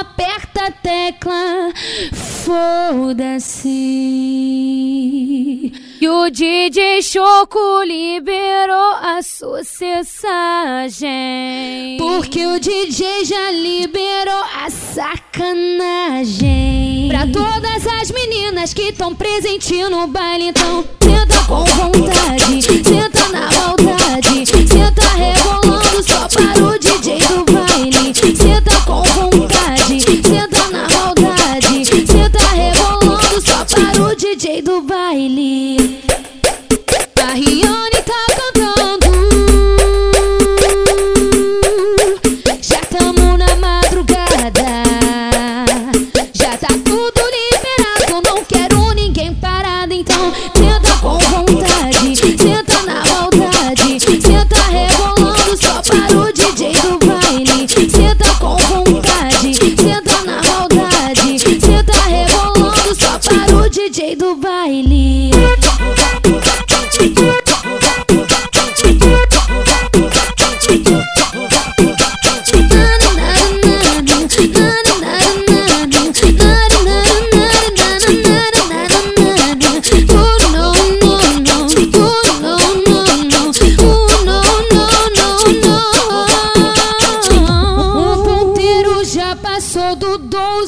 aperta a tecla, foda-se. E o DJ Choco liberou a sucessagem. Porque o DJ já liberou a sacanagem. Pra todas as meninas que estão presentes no baile, então senta com vontade, senta na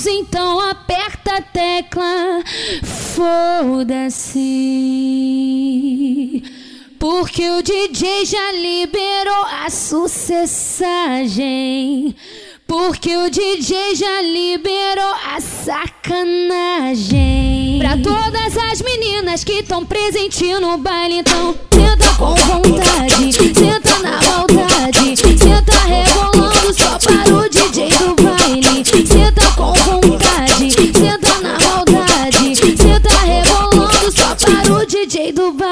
12, então aperta a tecla. Foda-se. Porque o DJ já liberou a sucessagem. Porque o DJ já liberou a sacanagem. Pra todas as meninas que estão presentes no baile, então senta com vontade, para o DJ do baile.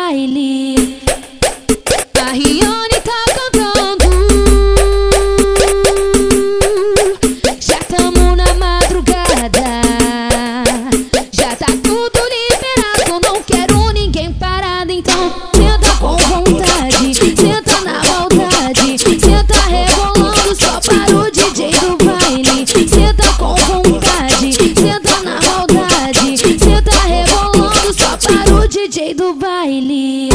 DJ do baile.